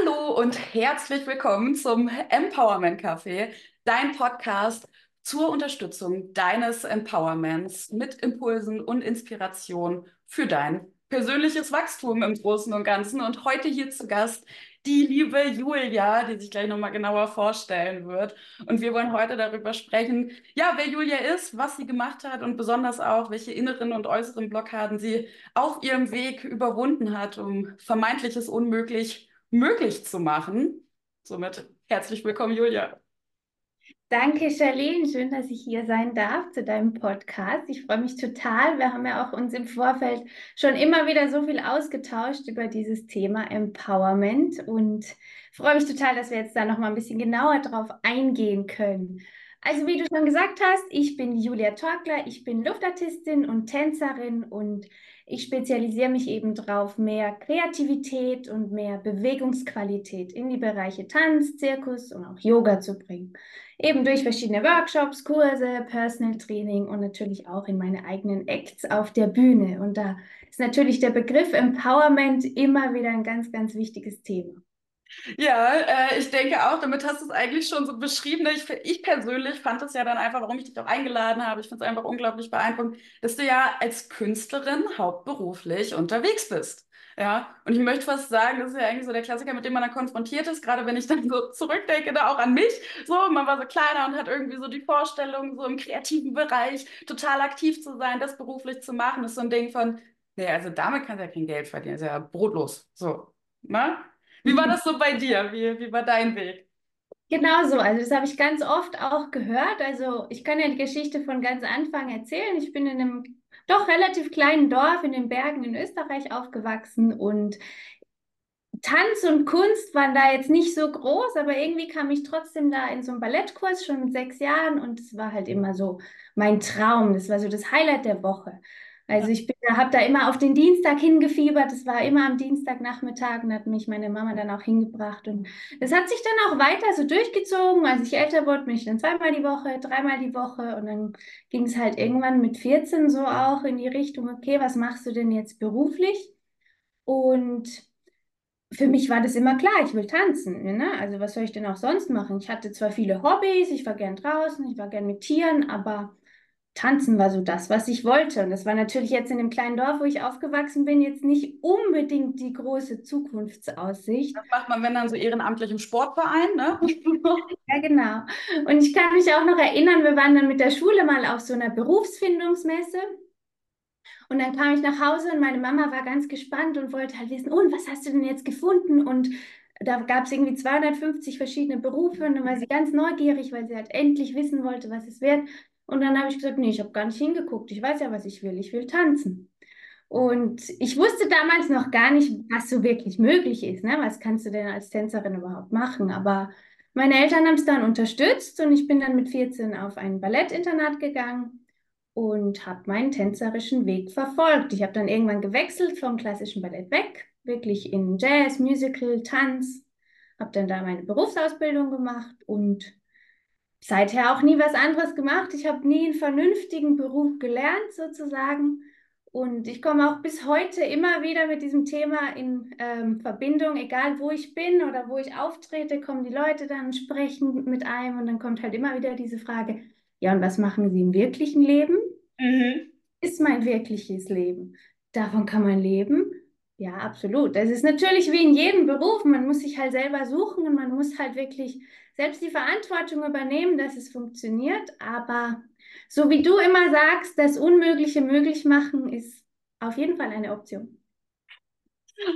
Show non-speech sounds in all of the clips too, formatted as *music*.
Hallo und herzlich willkommen zum Empowerment Café, dein Podcast zur Unterstützung deines Empowerments mit Impulsen und Inspiration für dein persönliches Wachstum im Großen und Ganzen. Und heute hier zu Gast die liebe Julia, die sich gleich nochmal genauer vorstellen wird. Und wir wollen heute darüber sprechen, ja, wer Julia ist, was sie gemacht hat und besonders auch, welche inneren und äußeren Blockaden sie auf ihrem Weg überwunden hat, um vermeintliches Unmöglich möglich zu machen. Somit herzlich willkommen, Julia. Danke, Charlene. Schön, dass ich hier sein darf zu deinem Podcast. Ich freue mich total. Wir haben ja auch uns im Vorfeld schon immer wieder so viel ausgetauscht über dieses Thema Empowerment und freue mich total, dass wir jetzt da noch mal ein bisschen genauer drauf eingehen können. Also, wie du schon gesagt hast, ich bin Julia Torkler, ich bin Luftartistin und Tänzerin und ich spezialisiere mich eben darauf, mehr Kreativität und mehr Bewegungsqualität in die Bereiche Tanz, Zirkus und auch Yoga zu bringen. Eben durch verschiedene Workshops, Kurse, Personal Training und natürlich auch in meine eigenen Acts auf der Bühne. Und da ist natürlich der Begriff Empowerment immer wieder ein ganz, ganz wichtiges Thema. Ja, äh, ich denke auch, damit hast du es eigentlich schon so beschrieben. Ich, ich persönlich fand es ja dann einfach, warum ich dich auch eingeladen habe. Ich finde es einfach unglaublich beeindruckend, dass du ja als Künstlerin hauptberuflich unterwegs bist. Ja, und ich möchte fast sagen, das ist ja eigentlich so der Klassiker, mit dem man dann konfrontiert ist, gerade wenn ich dann so zurückdenke, da auch an mich. So, man war so kleiner und hat irgendwie so die Vorstellung, so im kreativen Bereich total aktiv zu sein, das beruflich zu machen, Das ist so ein Ding von, nee, also damit kannst du ja kein Geld verdienen, ist ja brotlos. So, ne? Wie war das so bei dir? Wie, wie war dein Weg? Genau so, also das habe ich ganz oft auch gehört. Also ich kann ja die Geschichte von ganz Anfang erzählen. Ich bin in einem doch relativ kleinen Dorf in den Bergen in Österreich aufgewachsen und Tanz und Kunst waren da jetzt nicht so groß, aber irgendwie kam ich trotzdem da in so einen Ballettkurs schon mit sechs Jahren und es war halt immer so mein Traum. Das war so das Highlight der Woche. Also ich habe da immer auf den Dienstag hingefiebert. Das war immer am Dienstagnachmittag und hat mich meine Mama dann auch hingebracht. Und das hat sich dann auch weiter so durchgezogen. Als ich älter wurde, bin ich dann zweimal die Woche, dreimal die Woche. Und dann ging es halt irgendwann mit 14 so auch in die Richtung, okay, was machst du denn jetzt beruflich? Und für mich war das immer klar, ich will tanzen. Ne? Also was soll ich denn auch sonst machen? Ich hatte zwar viele Hobbys, ich war gern draußen, ich war gern mit Tieren, aber Tanzen war so das, was ich wollte. Und das war natürlich jetzt in dem kleinen Dorf, wo ich aufgewachsen bin, jetzt nicht unbedingt die große Zukunftsaussicht. Das macht man, wenn dann so ehrenamtlich im Sportverein, ne? *laughs* ja, genau. Und ich kann mich auch noch erinnern, wir waren dann mit der Schule mal auf so einer Berufsfindungsmesse. Und dann kam ich nach Hause und meine Mama war ganz gespannt und wollte halt wissen, und was hast du denn jetzt gefunden? Und da gab es irgendwie 250 verschiedene Berufe und dann war sie ganz neugierig, weil sie halt endlich wissen wollte, was es wird. Und dann habe ich gesagt, nee, ich habe gar nicht hingeguckt. Ich weiß ja, was ich will. Ich will tanzen. Und ich wusste damals noch gar nicht, was so wirklich möglich ist. Ne? Was kannst du denn als Tänzerin überhaupt machen? Aber meine Eltern haben es dann unterstützt und ich bin dann mit 14 auf ein Ballettinternat gegangen und habe meinen tänzerischen Weg verfolgt. Ich habe dann irgendwann gewechselt vom klassischen Ballett weg, wirklich in Jazz, Musical, Tanz, habe dann da meine Berufsausbildung gemacht und seither auch nie was anderes gemacht. Ich habe nie einen vernünftigen Beruf gelernt, sozusagen. Und ich komme auch bis heute immer wieder mit diesem Thema in ähm, Verbindung, egal wo ich bin oder wo ich auftrete, kommen die Leute dann sprechen mit einem und dann kommt halt immer wieder diese Frage, ja, und was machen Sie im wirklichen Leben? Mhm. Ist mein wirkliches Leben. Davon kann man leben. Ja, absolut. Das ist natürlich wie in jedem Beruf. Man muss sich halt selber suchen und man muss halt wirklich selbst die Verantwortung übernehmen, dass es funktioniert. Aber so wie du immer sagst, das Unmögliche möglich machen, ist auf jeden Fall eine Option. *laughs*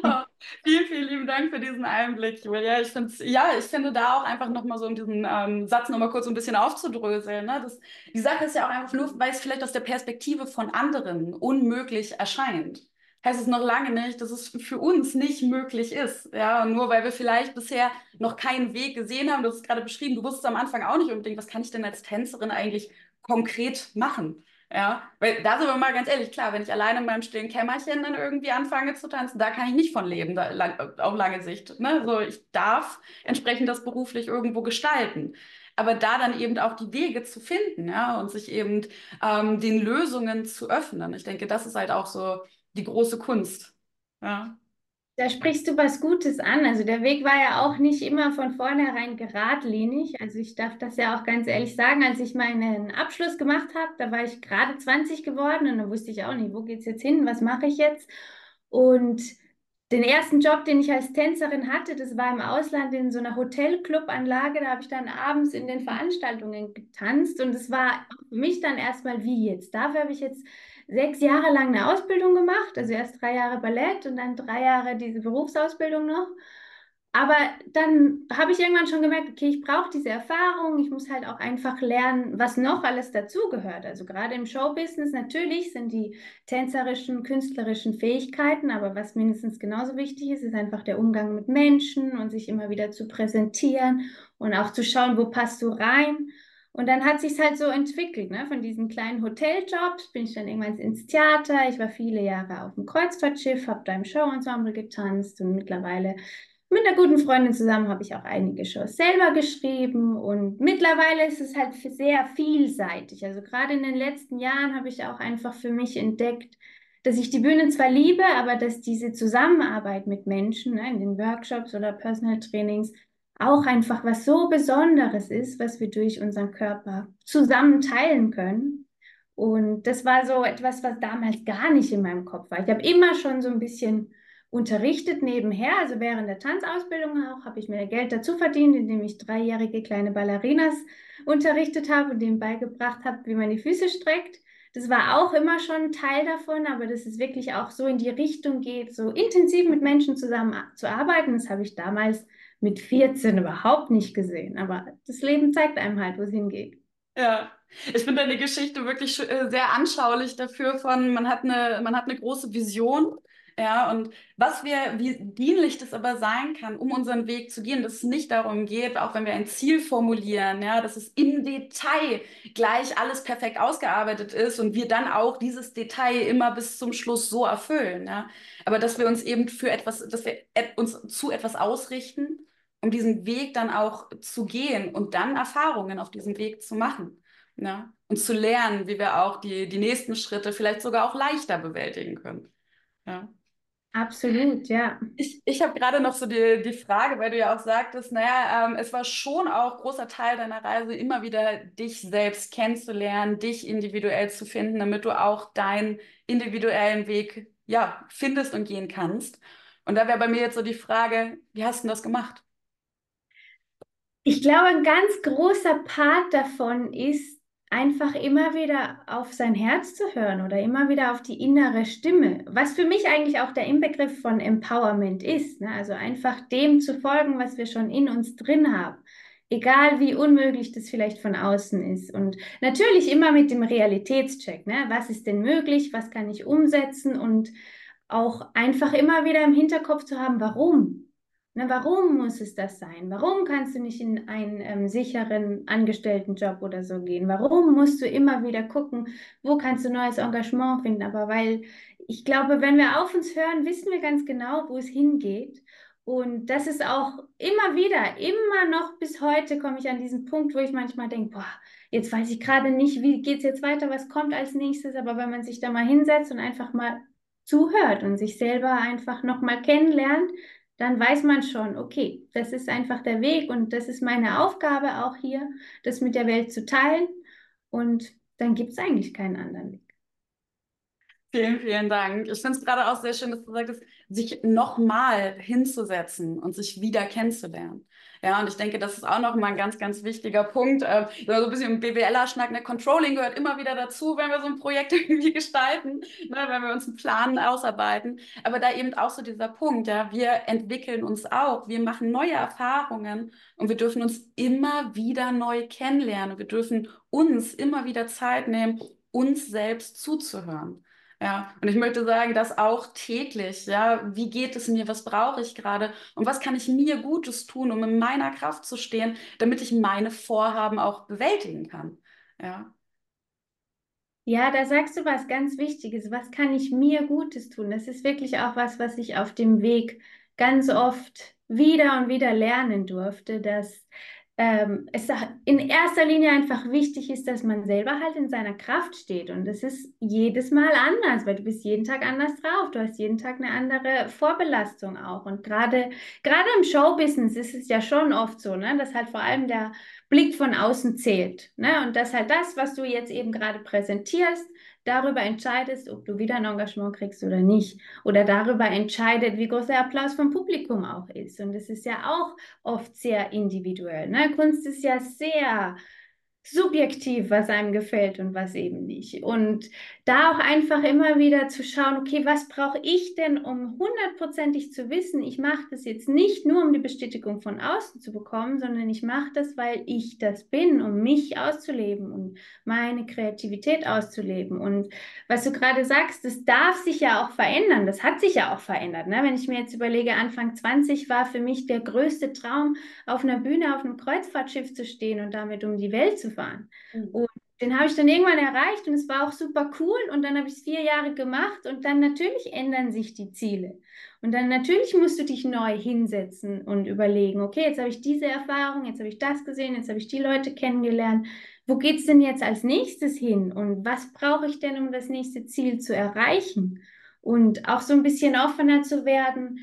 Oh, vielen, vielen lieben Dank für diesen Einblick, Julia. Ich finde, ja, ich finde da auch einfach nochmal so, um diesen ähm, Satz nochmal kurz ein bisschen aufzudröseln. Ne? Das, die Sache ist ja auch einfach nur, weil es vielleicht aus der Perspektive von anderen unmöglich erscheint heißt es noch lange nicht, dass es für uns nicht möglich ist. Ja, nur weil wir vielleicht bisher noch keinen Weg gesehen haben, du hast es gerade beschrieben, du wusstest am Anfang auch nicht unbedingt, was kann ich denn als Tänzerin eigentlich konkret machen? Ja, weil da sind wir mal ganz ehrlich, klar, wenn ich alleine in meinem stillen Kämmerchen dann irgendwie anfange zu tanzen, da kann ich nicht von leben, da, lang, auf lange Sicht. Ne? So, ich darf entsprechend das beruflich irgendwo gestalten. Aber da dann eben auch die Wege zu finden, ja, und sich eben ähm, den Lösungen zu öffnen. Ich denke, das ist halt auch so die große Kunst. Ja. Da sprichst du was Gutes an. Also der Weg war ja auch nicht immer von vornherein geradlinig. Also ich darf das ja auch ganz ehrlich sagen, als ich meinen Abschluss gemacht habe, da war ich gerade 20 geworden und da wusste ich auch nicht, wo geht's jetzt hin, was mache ich jetzt? Und den ersten Job, den ich als Tänzerin hatte, das war im Ausland in so einer Hotelclubanlage. Da habe ich dann abends in den Veranstaltungen getanzt und es war für mich dann erstmal wie jetzt. Dafür habe ich jetzt sechs Jahre lang eine Ausbildung gemacht, also erst drei Jahre Ballett und dann drei Jahre diese Berufsausbildung noch. Aber dann habe ich irgendwann schon gemerkt, okay, ich brauche diese Erfahrung, ich muss halt auch einfach lernen, was noch alles dazugehört. Also gerade im Showbusiness natürlich sind die tänzerischen, künstlerischen Fähigkeiten, aber was mindestens genauso wichtig ist, ist einfach der Umgang mit Menschen und sich immer wieder zu präsentieren und auch zu schauen, wo passt du rein. Und dann hat sich halt so entwickelt, ne? Von diesen kleinen Hoteljobs bin ich dann irgendwann ins Theater. Ich war viele Jahre auf dem Kreuzfahrtschiff, habe da im Showensemble getanzt und mittlerweile mit einer guten Freundin zusammen habe ich auch einige Shows selber geschrieben und mittlerweile ist es halt sehr vielseitig. Also gerade in den letzten Jahren habe ich auch einfach für mich entdeckt, dass ich die Bühne zwar liebe, aber dass diese Zusammenarbeit mit Menschen ne, in den Workshops oder Personal Trainings auch einfach was so Besonderes ist, was wir durch unseren Körper zusammen teilen können. Und das war so etwas, was damals gar nicht in meinem Kopf war. Ich habe immer schon so ein bisschen unterrichtet nebenher, also während der Tanzausbildung auch, habe ich mir Geld dazu verdient, indem ich dreijährige kleine Ballerinas unterrichtet habe und denen beigebracht habe, wie man die Füße streckt. Das war auch immer schon ein Teil davon, aber dass es wirklich auch so in die Richtung geht, so intensiv mit Menschen zusammen zu arbeiten, das habe ich damals mit 14 überhaupt nicht gesehen. Aber das Leben zeigt einem halt, wo es hingeht. Ja, ich finde deine Geschichte wirklich äh, sehr anschaulich dafür von, man hat eine, man hat eine große Vision ja, und was wir, wie dienlich das aber sein kann, um unseren Weg zu gehen, dass es nicht darum geht, auch wenn wir ein Ziel formulieren, ja, dass es im Detail gleich alles perfekt ausgearbeitet ist und wir dann auch dieses Detail immer bis zum Schluss so erfüllen, ja. Aber dass wir uns eben für etwas, dass wir uns zu etwas ausrichten, um diesen Weg dann auch zu gehen und dann Erfahrungen auf diesem Weg zu machen, ja. Und zu lernen, wie wir auch die, die nächsten Schritte vielleicht sogar auch leichter bewältigen können. Ja. Absolut, ja. Ich, ich habe gerade noch so die, die Frage, weil du ja auch sagtest, naja, ähm, es war schon auch großer Teil deiner Reise, immer wieder dich selbst kennenzulernen, dich individuell zu finden, damit du auch deinen individuellen Weg ja, findest und gehen kannst. Und da wäre bei mir jetzt so die Frage, wie hast du das gemacht? Ich glaube, ein ganz großer Part davon ist, einfach immer wieder auf sein Herz zu hören oder immer wieder auf die innere Stimme, was für mich eigentlich auch der Inbegriff von Empowerment ist. Ne? Also einfach dem zu folgen, was wir schon in uns drin haben. Egal wie unmöglich das vielleicht von außen ist. Und natürlich immer mit dem Realitätscheck. Ne? Was ist denn möglich? Was kann ich umsetzen? Und auch einfach immer wieder im Hinterkopf zu haben, warum? Na, warum muss es das sein? Warum kannst du nicht in einen ähm, sicheren Angestelltenjob oder so gehen? Warum musst du immer wieder gucken, wo kannst du neues Engagement finden? Aber weil ich glaube, wenn wir auf uns hören, wissen wir ganz genau, wo es hingeht. Und das ist auch immer wieder, immer noch bis heute komme ich an diesen Punkt, wo ich manchmal denke, boah, jetzt weiß ich gerade nicht, wie geht es jetzt weiter, was kommt als nächstes. Aber wenn man sich da mal hinsetzt und einfach mal zuhört und sich selber einfach nochmal kennenlernt, dann weiß man schon, okay, das ist einfach der Weg und das ist meine Aufgabe auch hier, das mit der Welt zu teilen. Und dann gibt es eigentlich keinen anderen Weg. Vielen, vielen Dank. Ich finde es gerade auch sehr schön, dass du sagst, sich nochmal hinzusetzen und sich wieder kennenzulernen. Ja, und ich denke, das ist auch noch mal ein ganz, ganz wichtiger Punkt. Äh, so ein bisschen BWLer-Schnack, ne? Controlling gehört immer wieder dazu, wenn wir so ein Projekt *laughs* irgendwie gestalten, ne? wenn wir uns einen Plan ausarbeiten. Aber da eben auch so dieser Punkt, ja, wir entwickeln uns auch, wir machen neue Erfahrungen und wir dürfen uns immer wieder neu kennenlernen. Wir dürfen uns immer wieder Zeit nehmen, uns selbst zuzuhören. Ja, und ich möchte sagen, das auch täglich. Ja, wie geht es mir? Was brauche ich gerade? Und was kann ich mir Gutes tun, um in meiner Kraft zu stehen, damit ich meine Vorhaben auch bewältigen kann? Ja. Ja, da sagst du was ganz Wichtiges. Was kann ich mir Gutes tun? Das ist wirklich auch was, was ich auf dem Weg ganz oft wieder und wieder lernen durfte, dass ähm, es in erster Linie einfach wichtig ist, dass man selber halt in seiner Kraft steht. Und das ist jedes Mal anders, weil du bist jeden Tag anders drauf. Du hast jeden Tag eine andere Vorbelastung auch. Und gerade im Showbusiness ist es ja schon oft so, ne, dass halt vor allem der Blick von außen zählt. Ne? Und dass halt das, was du jetzt eben gerade präsentierst, darüber entscheidest, ob du wieder ein Engagement kriegst oder nicht. Oder darüber entscheidet, wie groß der Applaus vom Publikum auch ist. Und das ist ja auch oft sehr individuell. Ne? Kunst ist ja sehr subjektiv, was einem gefällt und was eben nicht. Und da auch einfach immer wieder zu schauen, okay, was brauche ich denn, um hundertprozentig zu wissen, ich mache das jetzt nicht nur, um die Bestätigung von außen zu bekommen, sondern ich mache das, weil ich das bin, um mich auszuleben und meine Kreativität auszuleben. Und was du gerade sagst, das darf sich ja auch verändern. Das hat sich ja auch verändert. Ne? Wenn ich mir jetzt überlege, Anfang 20 war für mich der größte Traum, auf einer Bühne auf einem Kreuzfahrtschiff zu stehen und damit um die Welt zu fahren. Mhm. Und den habe ich dann irgendwann erreicht und es war auch super cool und dann habe ich es vier Jahre gemacht und dann natürlich ändern sich die Ziele. Und dann natürlich musst du dich neu hinsetzen und überlegen, okay, jetzt habe ich diese Erfahrung, jetzt habe ich das gesehen, jetzt habe ich die Leute kennengelernt. Wo geht es denn jetzt als nächstes hin und was brauche ich denn, um das nächste Ziel zu erreichen? Und auch so ein bisschen offener zu werden,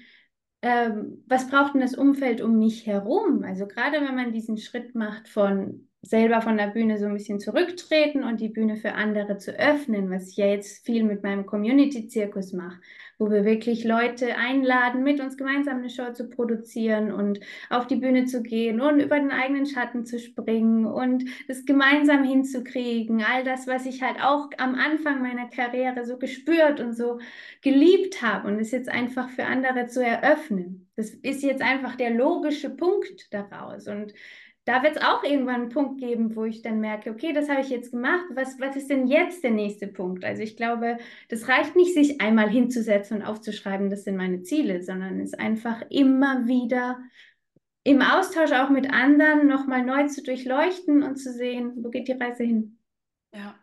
ähm, was braucht denn das Umfeld um mich herum? Also gerade wenn man diesen Schritt macht von selber von der Bühne so ein bisschen zurücktreten und die Bühne für andere zu öffnen, was ich ja jetzt viel mit meinem Community-Zirkus mache, wo wir wirklich Leute einladen, mit uns gemeinsam eine Show zu produzieren und auf die Bühne zu gehen und über den eigenen Schatten zu springen und es gemeinsam hinzukriegen. All das, was ich halt auch am Anfang meiner Karriere so gespürt und so geliebt habe und es jetzt einfach für andere zu eröffnen. Das ist jetzt einfach der logische Punkt daraus und da wird es auch irgendwann einen Punkt geben, wo ich dann merke, okay, das habe ich jetzt gemacht. Was, was ist denn jetzt der nächste Punkt? Also ich glaube, das reicht nicht, sich einmal hinzusetzen und aufzuschreiben, das sind meine Ziele, sondern es einfach immer wieder im Austausch auch mit anderen nochmal neu zu durchleuchten und zu sehen, wo geht die Reise hin. Ja.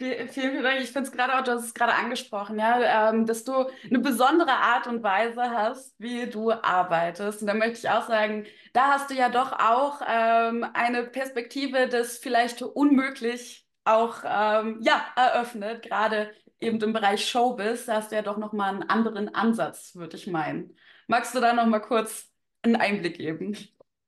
Vielen, vielen Dank. Ich finde es gerade auch, du hast es gerade angesprochen, ja, ähm, dass du eine besondere Art und Weise hast, wie du arbeitest. Und da möchte ich auch sagen, da hast du ja doch auch ähm, eine Perspektive des vielleicht unmöglich auch ähm, ja, eröffnet, gerade eben im Bereich Showbiz. Da hast du ja doch nochmal einen anderen Ansatz, würde ich meinen. Magst du da nochmal kurz einen Einblick geben?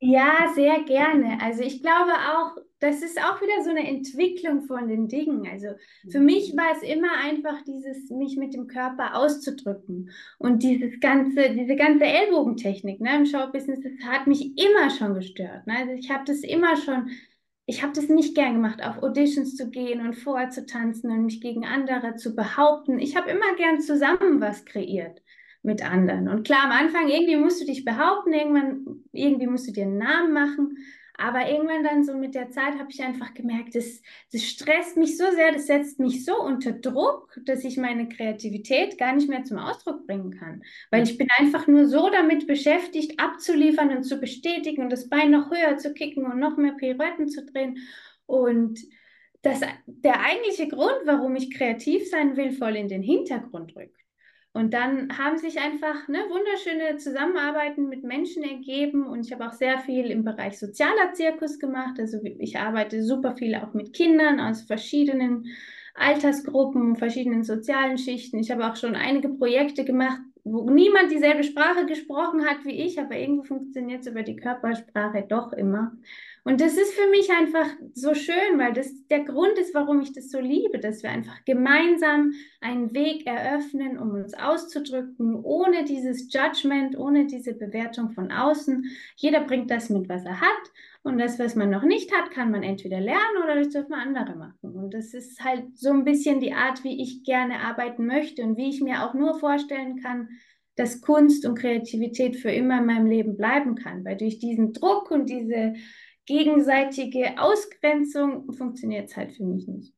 Ja, sehr gerne. Also ich glaube auch, das ist auch wieder so eine Entwicklung von den Dingen. Also für mich war es immer einfach dieses, mich mit dem Körper auszudrücken. Und dieses ganze, diese ganze Ellbogentechnik ne, im Showbusiness, das hat mich immer schon gestört. Ne? Also ich habe das immer schon, ich habe das nicht gern gemacht, auf Auditions zu gehen und vorher zu tanzen und mich gegen andere zu behaupten. Ich habe immer gern zusammen was kreiert mit anderen. Und klar, am Anfang irgendwie musst du dich behaupten, irgendwann irgendwie musst du dir einen Namen machen. Aber irgendwann dann so mit der Zeit habe ich einfach gemerkt, das, das stresst mich so sehr, das setzt mich so unter Druck, dass ich meine Kreativität gar nicht mehr zum Ausdruck bringen kann. Weil ich bin einfach nur so damit beschäftigt, abzuliefern und zu bestätigen und das Bein noch höher zu kicken und noch mehr Pirouetten zu drehen. Und das, der eigentliche Grund, warum ich kreativ sein will, voll in den Hintergrund rückt. Und dann haben sich einfach ne, wunderschöne Zusammenarbeiten mit Menschen ergeben und ich habe auch sehr viel im Bereich sozialer Zirkus gemacht. Also ich arbeite super viel auch mit Kindern aus verschiedenen Altersgruppen, verschiedenen sozialen Schichten. Ich habe auch schon einige Projekte gemacht, wo niemand dieselbe Sprache gesprochen hat wie ich, aber irgendwie funktioniert es über die Körpersprache doch immer. Und das ist für mich einfach so schön, weil das der Grund ist, warum ich das so liebe, dass wir einfach gemeinsam einen Weg eröffnen, um uns auszudrücken, ohne dieses Judgment, ohne diese Bewertung von außen. Jeder bringt das mit, was er hat. Und das, was man noch nicht hat, kann man entweder lernen oder das dürfen andere machen. Und das ist halt so ein bisschen die Art, wie ich gerne arbeiten möchte und wie ich mir auch nur vorstellen kann, dass Kunst und Kreativität für immer in meinem Leben bleiben kann. Weil durch diesen Druck und diese gegenseitige Ausgrenzung funktioniert es halt für mich nicht.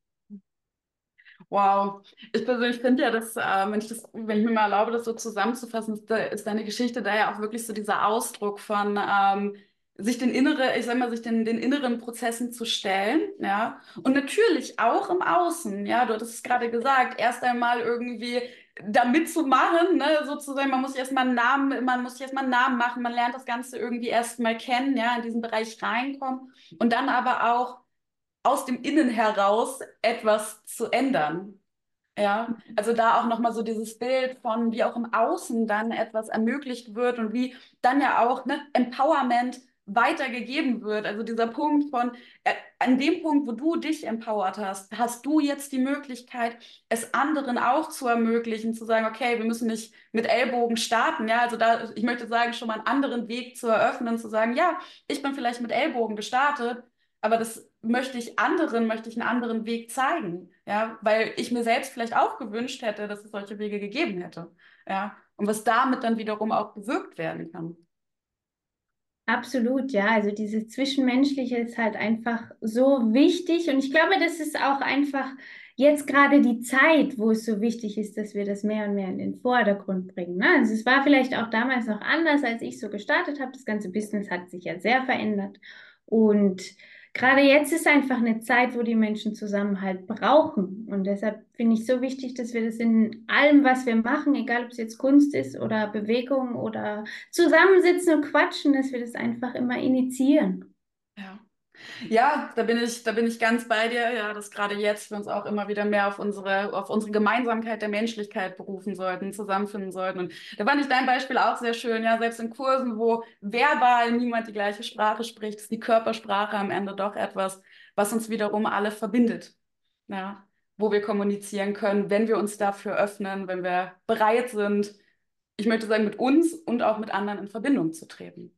Wow, ich persönlich finde ja, dass, äh, wenn ich das, wenn ich mir mal erlaube, das so zusammenzufassen, ist, deine Geschichte da ja auch wirklich so dieser Ausdruck von, ähm, sich den innere, ich sag mal, sich den, den inneren Prozessen zu stellen, ja. Und natürlich auch im Außen, ja. Du hattest es gerade gesagt, erst einmal irgendwie da mitzumachen, ne, sozusagen, man muss erstmal einen Namen, man muss erstmal einen Namen machen, man lernt das Ganze irgendwie erstmal kennen, ja, in diesen Bereich reinkommen und dann aber auch aus dem Innen heraus etwas zu ändern. Ja, also da auch nochmal so dieses Bild von, wie auch im Außen dann etwas ermöglicht wird und wie dann ja auch ne, Empowerment weitergegeben wird. Also dieser Punkt von, äh, an dem Punkt, wo du dich empowert hast, hast du jetzt die Möglichkeit, es anderen auch zu ermöglichen, zu sagen, okay, wir müssen nicht mit Ellbogen starten. Ja, also da, ich möchte sagen, schon mal einen anderen Weg zu eröffnen, zu sagen, ja, ich bin vielleicht mit Ellbogen gestartet, aber das möchte ich anderen, möchte ich einen anderen Weg zeigen. Ja, weil ich mir selbst vielleicht auch gewünscht hätte, dass es solche Wege gegeben hätte. Ja, und was damit dann wiederum auch bewirkt werden kann. Absolut, ja. Also dieses Zwischenmenschliche ist halt einfach so wichtig. Und ich glaube, das ist auch einfach jetzt gerade die Zeit, wo es so wichtig ist, dass wir das mehr und mehr in den Vordergrund bringen. Ne? Also es war vielleicht auch damals noch anders, als ich so gestartet habe. Das ganze Business hat sich ja sehr verändert. Und gerade jetzt ist einfach eine Zeit, wo die Menschen Zusammenhalt brauchen. Und deshalb finde ich so wichtig, dass wir das in allem, was wir machen, egal ob es jetzt Kunst ist oder Bewegung oder zusammensitzen und quatschen, dass wir das einfach immer initiieren. Ja. Ja, da bin ich, da bin ich ganz bei dir, ja, dass gerade jetzt wir uns auch immer wieder mehr auf unsere, auf unsere Gemeinsamkeit der Menschlichkeit berufen sollten, zusammenfinden sollten. Und da fand ich dein Beispiel auch sehr schön, ja, selbst in Kursen, wo verbal niemand die gleiche Sprache spricht, ist die Körpersprache am Ende doch etwas, was uns wiederum alle verbindet. Ja, wo wir kommunizieren können, wenn wir uns dafür öffnen, wenn wir bereit sind, ich möchte sagen, mit uns und auch mit anderen in Verbindung zu treten.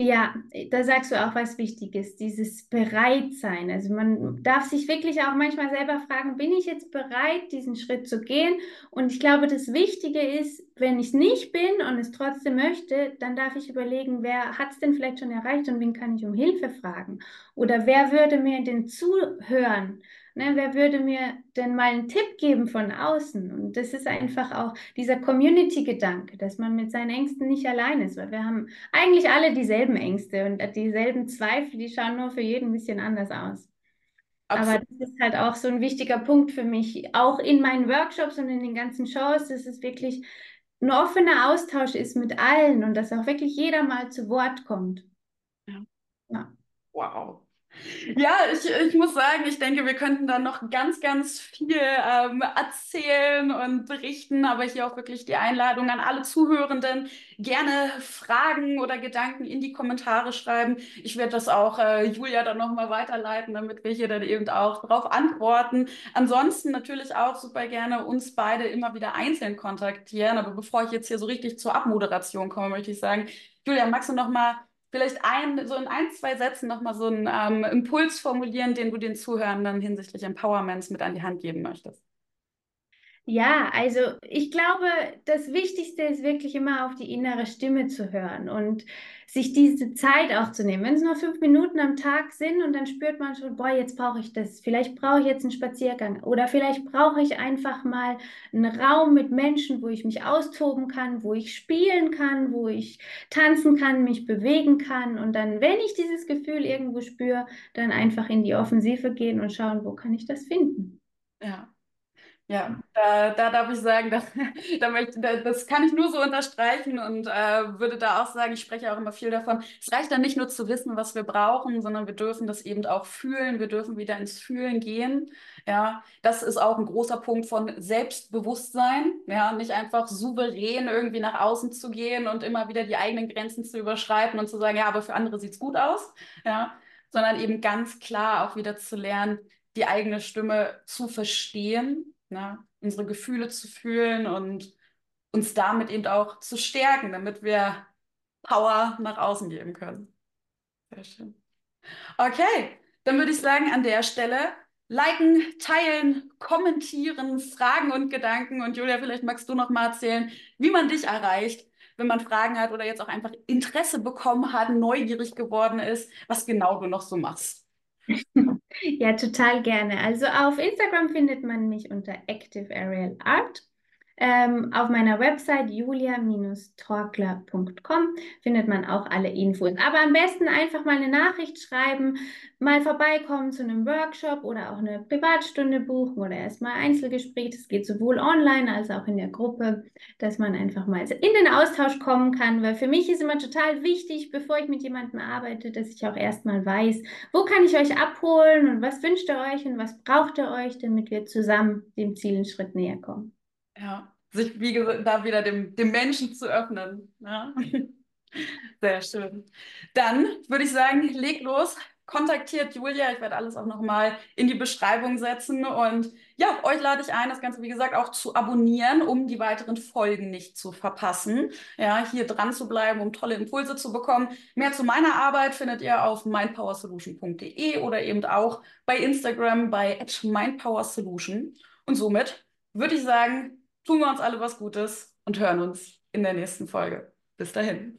Ja, da sagst du auch was Wichtiges, dieses Bereitsein. Also man darf sich wirklich auch manchmal selber fragen, bin ich jetzt bereit, diesen Schritt zu gehen? Und ich glaube, das Wichtige ist, wenn ich es nicht bin und es trotzdem möchte, dann darf ich überlegen, wer hat es denn vielleicht schon erreicht und wen kann ich um Hilfe fragen? Oder wer würde mir denn zuhören? Ne, wer würde mir denn mal einen Tipp geben von außen? Und das ist einfach auch dieser Community-Gedanke, dass man mit seinen Ängsten nicht allein ist, weil wir haben eigentlich alle dieselben Ängste und dieselben Zweifel, die schauen nur für jeden ein bisschen anders aus. Absolut. Aber das ist halt auch so ein wichtiger Punkt für mich, auch in meinen Workshops und in den ganzen Shows, dass es wirklich ein offener Austausch ist mit allen und dass auch wirklich jeder mal zu Wort kommt. Ja. ja. Wow. Ja, ich, ich muss sagen, ich denke, wir könnten da noch ganz, ganz viel ähm, erzählen und berichten, aber hier auch wirklich die Einladung an alle Zuhörenden, gerne Fragen oder Gedanken in die Kommentare schreiben. Ich werde das auch äh, Julia dann nochmal weiterleiten, damit wir hier dann eben auch darauf antworten. Ansonsten natürlich auch super gerne uns beide immer wieder einzeln kontaktieren, aber bevor ich jetzt hier so richtig zur Abmoderation komme, möchte ich sagen, Julia, magst du noch mal vielleicht ein, so in ein, zwei Sätzen nochmal so einen ähm, Impuls formulieren, den du den Zuhörenden hinsichtlich Empowerments mit an die Hand geben möchtest? Ja, also ich glaube, das Wichtigste ist wirklich immer auf die innere Stimme zu hören und sich diese Zeit auch zu nehmen. Wenn es nur fünf Minuten am Tag sind und dann spürt man schon, boah, jetzt brauche ich das, vielleicht brauche ich jetzt einen Spaziergang oder vielleicht brauche ich einfach mal einen Raum mit Menschen, wo ich mich austoben kann, wo ich spielen kann, wo ich tanzen kann, mich bewegen kann und dann, wenn ich dieses Gefühl irgendwo spüre, dann einfach in die Offensive gehen und schauen, wo kann ich das finden. Ja, ja, da, da darf ich sagen, *laughs* da, da möchte, da, das kann ich nur so unterstreichen und äh, würde da auch sagen, ich spreche auch immer viel davon. Es reicht dann nicht nur zu wissen, was wir brauchen, sondern wir dürfen das eben auch fühlen. Wir dürfen wieder ins Fühlen gehen. Ja, das ist auch ein großer Punkt von Selbstbewusstsein. Ja, nicht einfach souverän irgendwie nach außen zu gehen und immer wieder die eigenen Grenzen zu überschreiten und zu sagen, ja, aber für andere sieht's gut aus. Ja, sondern eben ganz klar auch wieder zu lernen, die eigene Stimme zu verstehen ne? unsere Gefühle zu fühlen und uns damit eben auch zu stärken, damit wir Power nach außen geben können. Sehr schön. Okay, dann würde ich sagen, an der Stelle liken, teilen, kommentieren, Fragen und Gedanken. Und Julia, vielleicht magst du noch mal erzählen, wie man dich erreicht, wenn man Fragen hat oder jetzt auch einfach Interesse bekommen hat, neugierig geworden ist, was genau du noch so machst. *laughs* Ja, total gerne. Also auf Instagram findet man mich unter Active Aerial Art. Ähm, auf meiner Website julia-torkler.com findet man auch alle Infos. Aber am besten einfach mal eine Nachricht schreiben, mal vorbeikommen zu einem Workshop oder auch eine Privatstunde buchen oder erstmal Einzelgespräch. Das geht sowohl online als auch in der Gruppe, dass man einfach mal in den Austausch kommen kann. Weil für mich ist immer total wichtig, bevor ich mit jemandem arbeite, dass ich auch erstmal weiß, wo kann ich euch abholen und was wünscht ihr euch und was braucht ihr euch, damit wir zusammen dem Ziel einen Schritt näher kommen. Ja, sich wie gesagt, da wieder dem, dem Menschen zu öffnen. Ja. *laughs* Sehr schön. Dann würde ich sagen, leg los, kontaktiert Julia. Ich werde alles auch nochmal in die Beschreibung setzen. Und ja, euch lade ich ein, das Ganze, wie gesagt, auch zu abonnieren, um die weiteren Folgen nicht zu verpassen. Ja, hier dran zu bleiben, um tolle Impulse zu bekommen. Mehr zu meiner Arbeit findet ihr auf mindpowersolution.de oder eben auch bei Instagram bei mindpowersolution. Und somit würde ich sagen, tun wir uns alle was Gutes und hören uns in der nächsten Folge. Bis dahin.